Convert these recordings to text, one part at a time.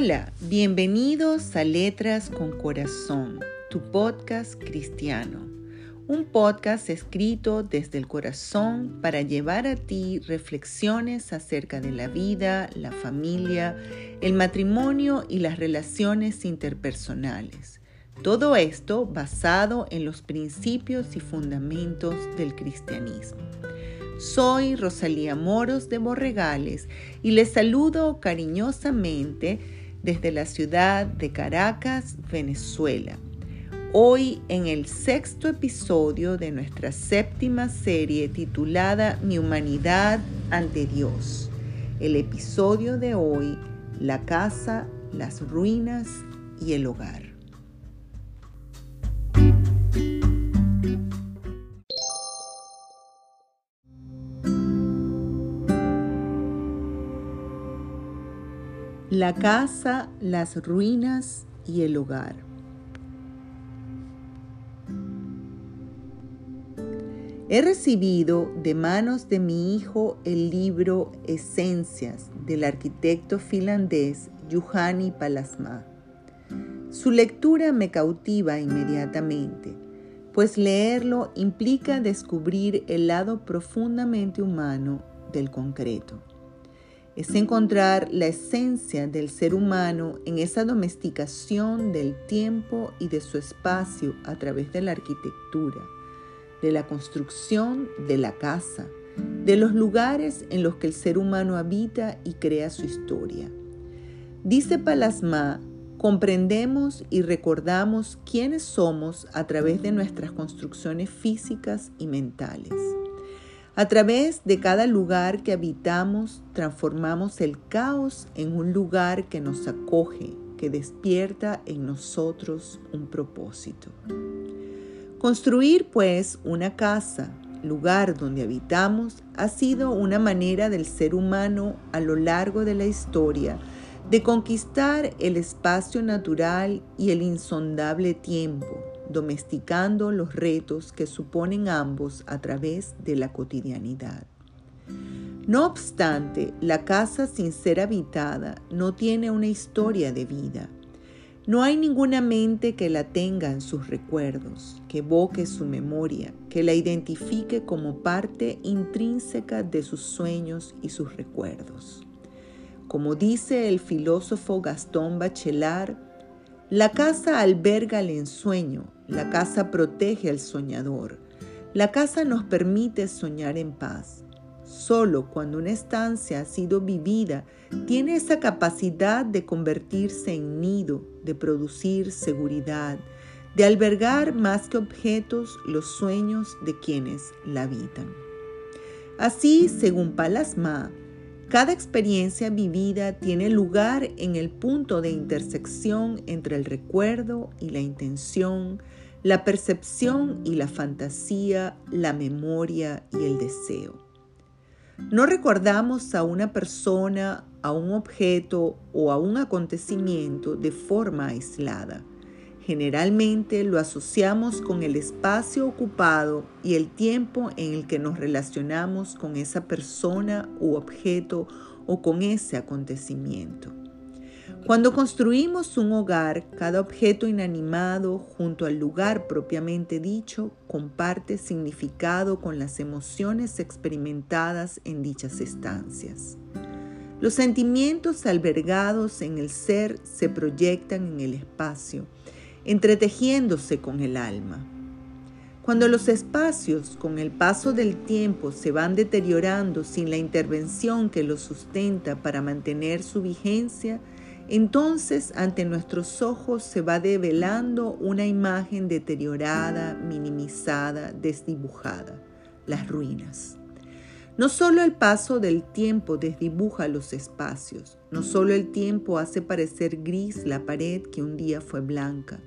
Hola, bienvenidos a Letras con Corazón, tu podcast cristiano. Un podcast escrito desde el corazón para llevar a ti reflexiones acerca de la vida, la familia, el matrimonio y las relaciones interpersonales. Todo esto basado en los principios y fundamentos del cristianismo. Soy Rosalía Moros de Borregales y les saludo cariñosamente desde la ciudad de Caracas, Venezuela. Hoy en el sexto episodio de nuestra séptima serie titulada Mi humanidad ante Dios. El episodio de hoy, la casa, las ruinas y el hogar. La casa, las ruinas y el hogar. He recibido de manos de mi hijo el libro Esencias del arquitecto finlandés Juhani Palasma. Su lectura me cautiva inmediatamente, pues leerlo implica descubrir el lado profundamente humano del concreto es encontrar la esencia del ser humano en esa domesticación del tiempo y de su espacio a través de la arquitectura, de la construcción de la casa, de los lugares en los que el ser humano habita y crea su historia. Dice Palasma, comprendemos y recordamos quiénes somos a través de nuestras construcciones físicas y mentales. A través de cada lugar que habitamos, transformamos el caos en un lugar que nos acoge, que despierta en nosotros un propósito. Construir, pues, una casa, lugar donde habitamos, ha sido una manera del ser humano a lo largo de la historia de conquistar el espacio natural y el insondable tiempo, domesticando los retos que suponen ambos a través de la cotidianidad. No obstante, la casa sin ser habitada no tiene una historia de vida. No hay ninguna mente que la tenga en sus recuerdos, que evoque su memoria, que la identifique como parte intrínseca de sus sueños y sus recuerdos. Como dice el filósofo Gastón Bachelard, la casa alberga el ensueño, la casa protege al soñador, la casa nos permite soñar en paz. Solo cuando una estancia ha sido vivida tiene esa capacidad de convertirse en nido, de producir seguridad, de albergar más que objetos los sueños de quienes la habitan. Así, según Palasma, cada experiencia vivida tiene lugar en el punto de intersección entre el recuerdo y la intención, la percepción y la fantasía, la memoria y el deseo. No recordamos a una persona, a un objeto o a un acontecimiento de forma aislada. Generalmente lo asociamos con el espacio ocupado y el tiempo en el que nos relacionamos con esa persona u objeto o con ese acontecimiento. Cuando construimos un hogar, cada objeto inanimado junto al lugar propiamente dicho comparte significado con las emociones experimentadas en dichas estancias. Los sentimientos albergados en el ser se proyectan en el espacio entretejiéndose con el alma. Cuando los espacios con el paso del tiempo se van deteriorando sin la intervención que los sustenta para mantener su vigencia, entonces ante nuestros ojos se va develando una imagen deteriorada, minimizada, desdibujada, las ruinas. No solo el paso del tiempo desdibuja los espacios, no solo el tiempo hace parecer gris la pared que un día fue blanca,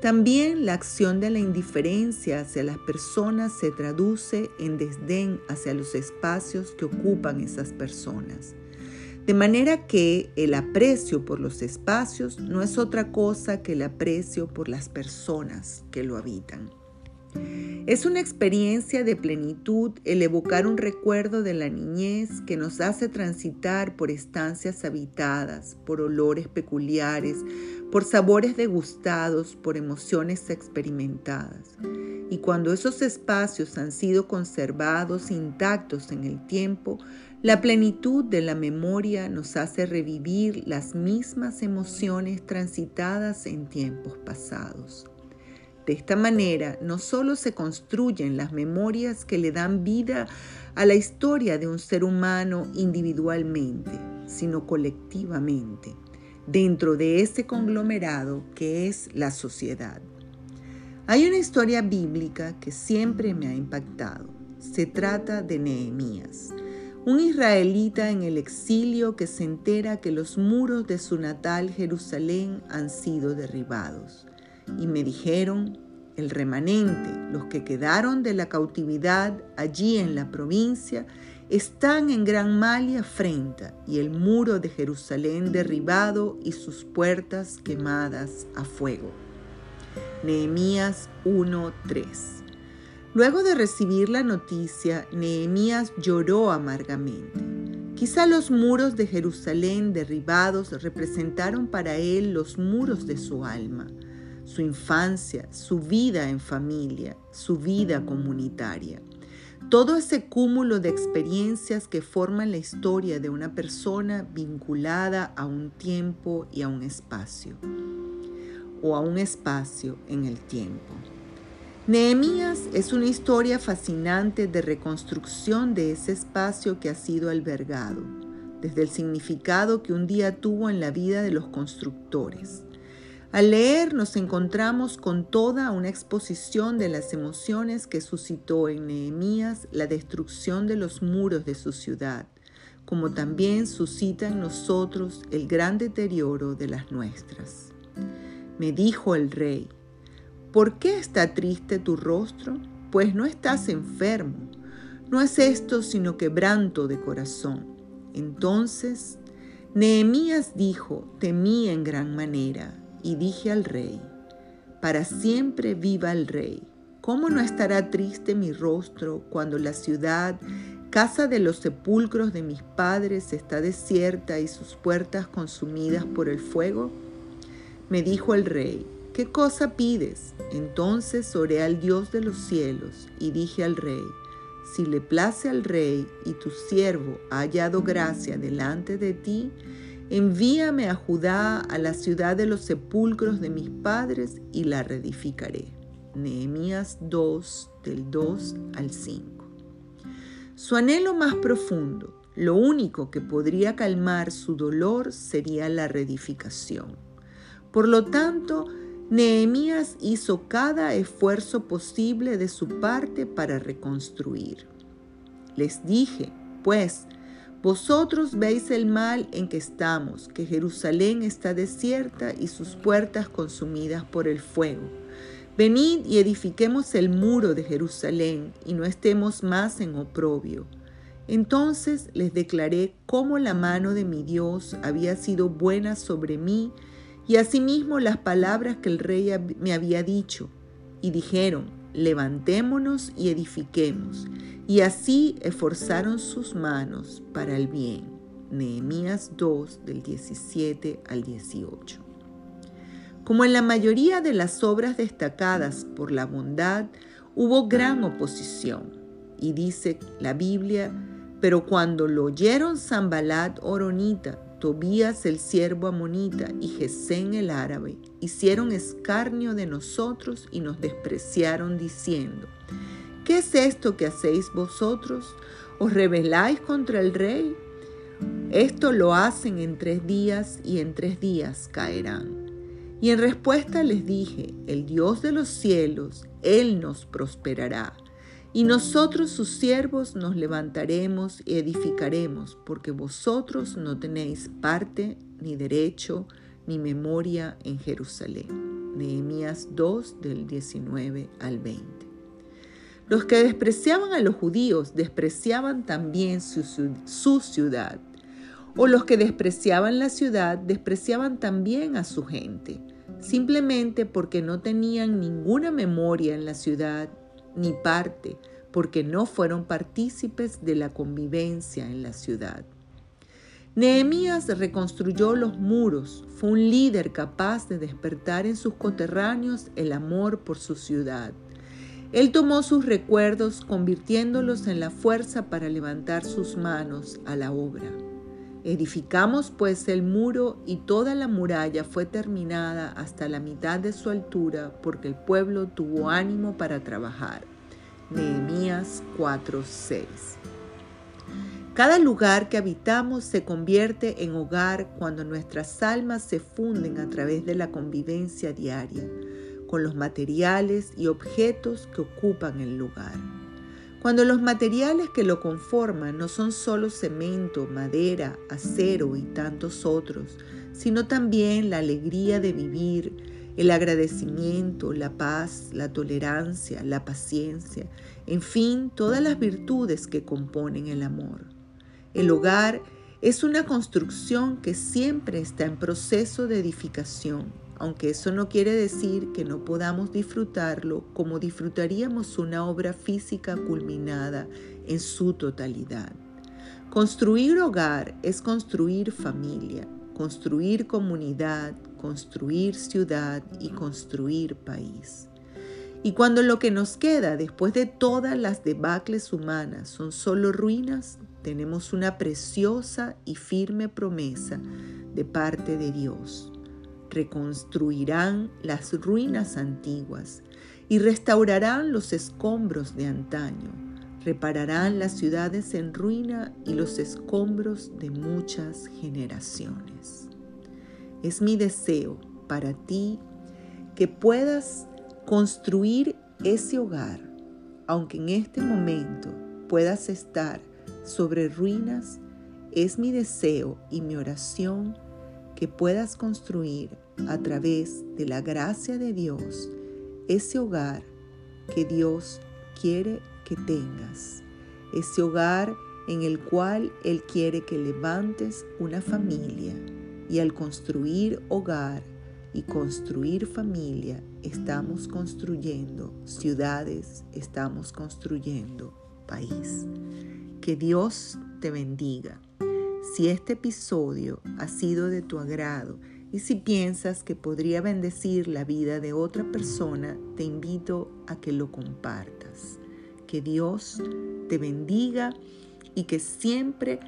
también la acción de la indiferencia hacia las personas se traduce en desdén hacia los espacios que ocupan esas personas. De manera que el aprecio por los espacios no es otra cosa que el aprecio por las personas que lo habitan. Es una experiencia de plenitud el evocar un recuerdo de la niñez que nos hace transitar por estancias habitadas, por olores peculiares, por sabores degustados, por emociones experimentadas. Y cuando esos espacios han sido conservados intactos en el tiempo, la plenitud de la memoria nos hace revivir las mismas emociones transitadas en tiempos pasados. De esta manera, no solo se construyen las memorias que le dan vida a la historia de un ser humano individualmente, sino colectivamente, dentro de ese conglomerado que es la sociedad. Hay una historia bíblica que siempre me ha impactado. Se trata de Nehemías, un israelita en el exilio que se entera que los muros de su natal Jerusalén han sido derribados y me dijeron, el remanente, los que quedaron de la cautividad allí en la provincia, están en gran mal y afrenta, y el muro de Jerusalén derribado y sus puertas quemadas a fuego. Nehemías 1:3 Luego de recibir la noticia, Nehemías lloró amargamente. Quizá los muros de Jerusalén derribados representaron para él los muros de su alma su infancia, su vida en familia, su vida comunitaria. Todo ese cúmulo de experiencias que forman la historia de una persona vinculada a un tiempo y a un espacio, o a un espacio en el tiempo. Nehemías es una historia fascinante de reconstrucción de ese espacio que ha sido albergado, desde el significado que un día tuvo en la vida de los constructores, al leer nos encontramos con toda una exposición de las emociones que suscitó en Nehemías la destrucción de los muros de su ciudad, como también suscita en nosotros el gran deterioro de las nuestras. Me dijo el rey, ¿por qué está triste tu rostro? Pues no estás enfermo. No es esto sino quebranto de corazón. Entonces, Nehemías dijo, temí en gran manera y dije al rey, para siempre viva el rey. ¿Cómo no estará triste mi rostro cuando la ciudad, casa de los sepulcros de mis padres, está desierta y sus puertas consumidas por el fuego? Me dijo el rey, ¿qué cosa pides? Entonces oré al Dios de los cielos y dije al rey, si le place al rey y tu siervo ha hallado gracia delante de ti, Envíame a Judá, a la ciudad de los sepulcros de mis padres, y la reedificaré. Nehemías 2, del 2 al 5. Su anhelo más profundo, lo único que podría calmar su dolor sería la reedificación. Por lo tanto, Nehemías hizo cada esfuerzo posible de su parte para reconstruir. Les dije, pues, vosotros veis el mal en que estamos, que Jerusalén está desierta y sus puertas consumidas por el fuego. Venid y edifiquemos el muro de Jerusalén y no estemos más en oprobio. Entonces les declaré cómo la mano de mi Dios había sido buena sobre mí y asimismo las palabras que el rey me había dicho. Y dijeron, levantémonos y edifiquemos. Y así esforzaron sus manos para el bien. Nehemías 2 del 17 al 18. Como en la mayoría de las obras destacadas por la bondad, hubo gran oposición. Y dice la Biblia, pero cuando lo oyeron Zambalat Oronita, Tobías el siervo amonita y Gesén el árabe hicieron escarnio de nosotros y nos despreciaron diciendo, ¿qué es esto que hacéis vosotros? ¿Os rebeláis contra el rey? Esto lo hacen en tres días y en tres días caerán. Y en respuesta les dije, el Dios de los cielos, Él nos prosperará y nosotros sus siervos nos levantaremos y edificaremos, porque vosotros no tenéis parte, ni derecho, ni memoria en Jerusalén. Nehemías 2 del 19 al 20. Los que despreciaban a los judíos despreciaban también su, su, ciudad, o los que despreciaban la ciudad despreciaban también a su gente, simplemente porque no tenían ninguna memoria en la ciudad ni parte, porque no fueron partícipes de la convivencia en la ciudad. Nehemías reconstruyó los muros, fue un líder capaz de despertar en sus coterráneos el amor por su ciudad. Él tomó sus recuerdos convirtiéndolos en la fuerza para levantar sus manos a la obra. Edificamos pues el muro y toda la muralla fue terminada hasta la mitad de su altura porque el pueblo tuvo ánimo para trabajar. Nehemías 4:6 cada lugar que habitamos se convierte en hogar cuando nuestras almas se funden a través de la convivencia diaria con los materiales y objetos que ocupan el lugar. Cuando los materiales que lo conforman no son solo cemento, madera, acero y tantos otros, sino también la alegría de vivir, el agradecimiento, la paz, la tolerancia, la paciencia, en fin, todas las virtudes que componen el amor. El hogar es una construcción que siempre está en proceso de edificación, aunque eso no quiere decir que no podamos disfrutarlo como disfrutaríamos una obra física culminada en su totalidad. Construir hogar es construir familia, construir comunidad, construir ciudad y construir país. Y cuando lo que nos queda después de todas las debacles humanas son solo ruinas, tenemos una preciosa y firme promesa de parte de Dios. Reconstruirán las ruinas antiguas y restaurarán los escombros de antaño. Repararán las ciudades en ruina y los escombros de muchas generaciones. Es mi deseo para ti que puedas construir ese hogar, aunque en este momento puedas estar sobre ruinas, es mi deseo y mi oración que puedas construir a través de la gracia de Dios ese hogar que Dios quiere que tengas, ese hogar en el cual Él quiere que levantes una familia y al construir hogar y construir familia estamos construyendo ciudades, estamos construyendo país. Que Dios te bendiga. Si este episodio ha sido de tu agrado y si piensas que podría bendecir la vida de otra persona, te invito a que lo compartas. Que Dios te bendiga y que siempre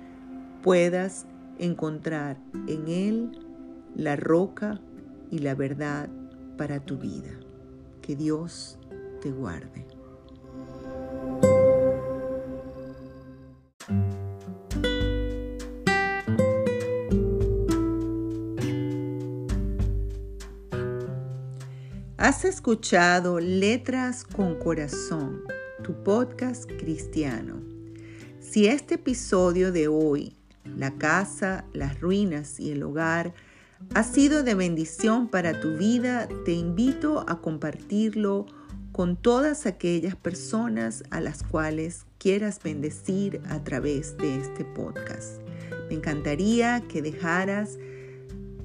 puedas encontrar en Él la roca y la verdad para tu vida. Que Dios te guarde. Escuchado Letras con Corazón, tu podcast cristiano. Si este episodio de hoy, la casa, las ruinas y el hogar, ha sido de bendición para tu vida, te invito a compartirlo con todas aquellas personas a las cuales quieras bendecir a través de este podcast. Me encantaría que dejaras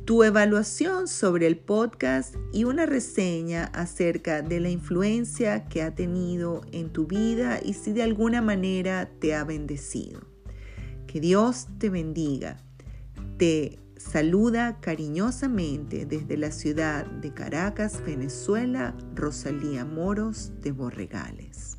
tu evaluación sobre el podcast y una reseña acerca de la influencia que ha tenido en tu vida y si de alguna manera te ha bendecido. Que Dios te bendiga. Te saluda cariñosamente desde la ciudad de Caracas, Venezuela, Rosalía Moros de Borregales.